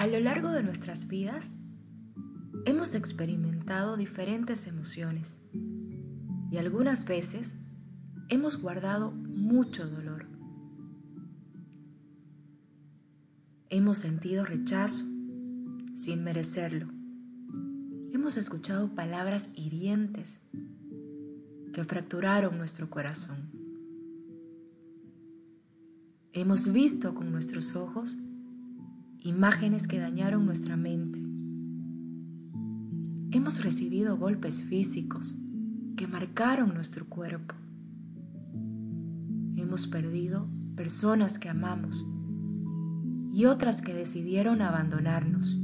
A lo largo de nuestras vidas, hemos experimentado diferentes emociones y algunas veces hemos guardado mucho dolor. Hemos sentido rechazo sin merecerlo. Hemos escuchado palabras hirientes que fracturaron nuestro corazón. Hemos visto con nuestros ojos imágenes que dañaron nuestra mente. Hemos recibido golpes físicos que marcaron nuestro cuerpo. Hemos perdido personas que amamos y otras que decidieron abandonarnos.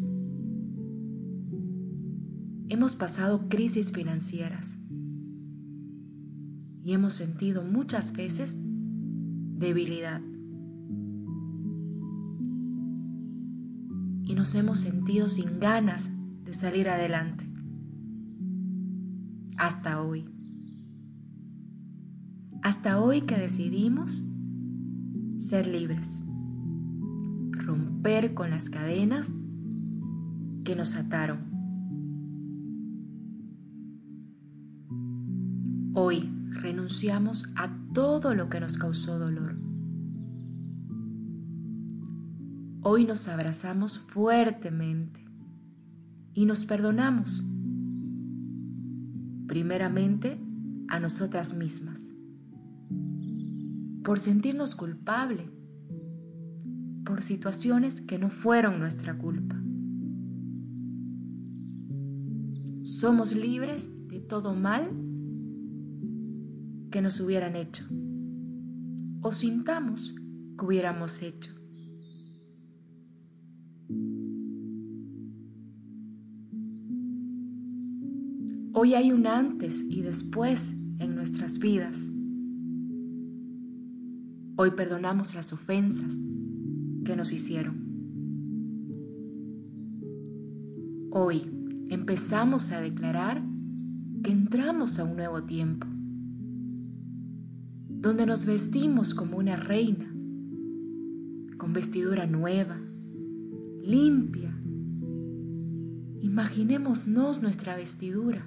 Hemos pasado crisis financieras y hemos sentido muchas veces debilidad. Y nos hemos sentido sin ganas de salir adelante. Hasta hoy. Hasta hoy que decidimos ser libres romper con las cadenas que nos ataron. Hoy renunciamos a todo lo que nos causó dolor. Hoy nos abrazamos fuertemente y nos perdonamos. Primeramente a nosotras mismas por sentirnos culpables por situaciones que no fueron nuestra culpa. Somos libres de todo mal que nos hubieran hecho o sintamos que hubiéramos hecho. Hoy hay un antes y después en nuestras vidas. Hoy perdonamos las ofensas, que nos hicieron. Hoy empezamos a declarar que entramos a un nuevo tiempo, donde nos vestimos como una reina, con vestidura nueva, limpia. Imaginémonos nuestra vestidura,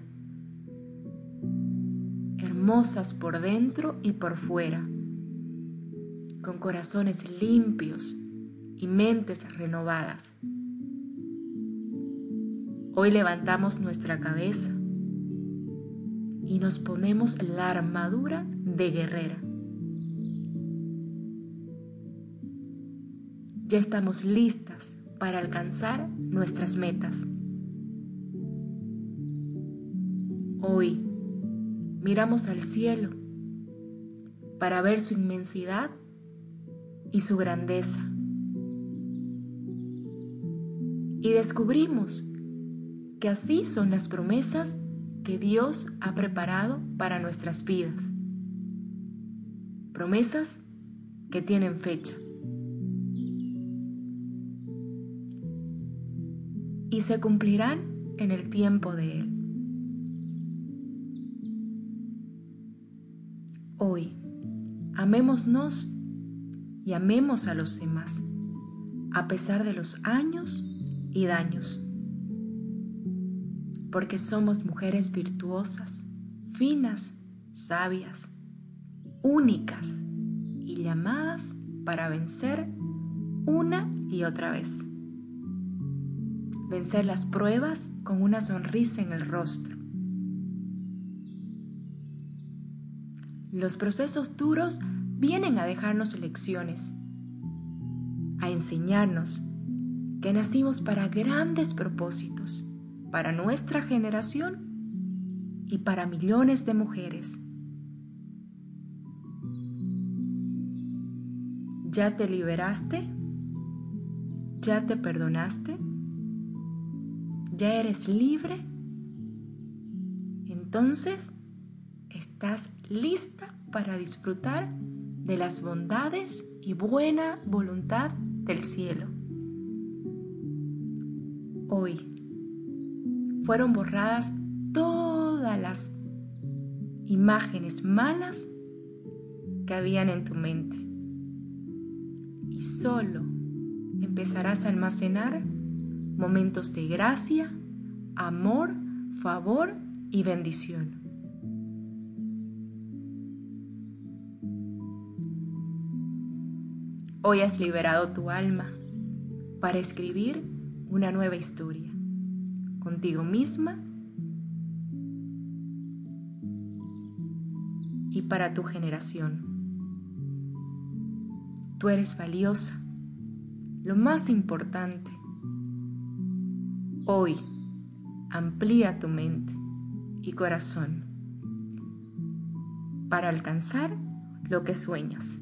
hermosas por dentro y por fuera, con corazones limpios y mentes renovadas. Hoy levantamos nuestra cabeza y nos ponemos la armadura de guerrera. Ya estamos listas para alcanzar nuestras metas. Hoy miramos al cielo para ver su inmensidad y su grandeza y descubrimos que así son las promesas que Dios ha preparado para nuestras vidas. Promesas que tienen fecha. Y se cumplirán en el tiempo de Él. Hoy, amémonos y amemos a los demás, a pesar de los años y daños. Porque somos mujeres virtuosas, finas, sabias, únicas y llamadas para vencer una y otra vez. Vencer las pruebas con una sonrisa en el rostro. Los procesos duros vienen a dejarnos lecciones, a enseñarnos que nacimos para grandes propósitos, para nuestra generación y para millones de mujeres. ¿Ya te liberaste? ¿Ya te perdonaste? ¿Ya eres libre? Entonces, estás lista para disfrutar de las bondades y buena voluntad del cielo. Hoy fueron borradas todas las imágenes malas que habían en tu mente. Y solo empezarás a almacenar momentos de gracia, amor, favor y bendición. Hoy has liberado tu alma para escribir una nueva historia contigo misma y para tu generación. Tú eres valiosa, lo más importante. Hoy amplía tu mente y corazón para alcanzar lo que sueñas.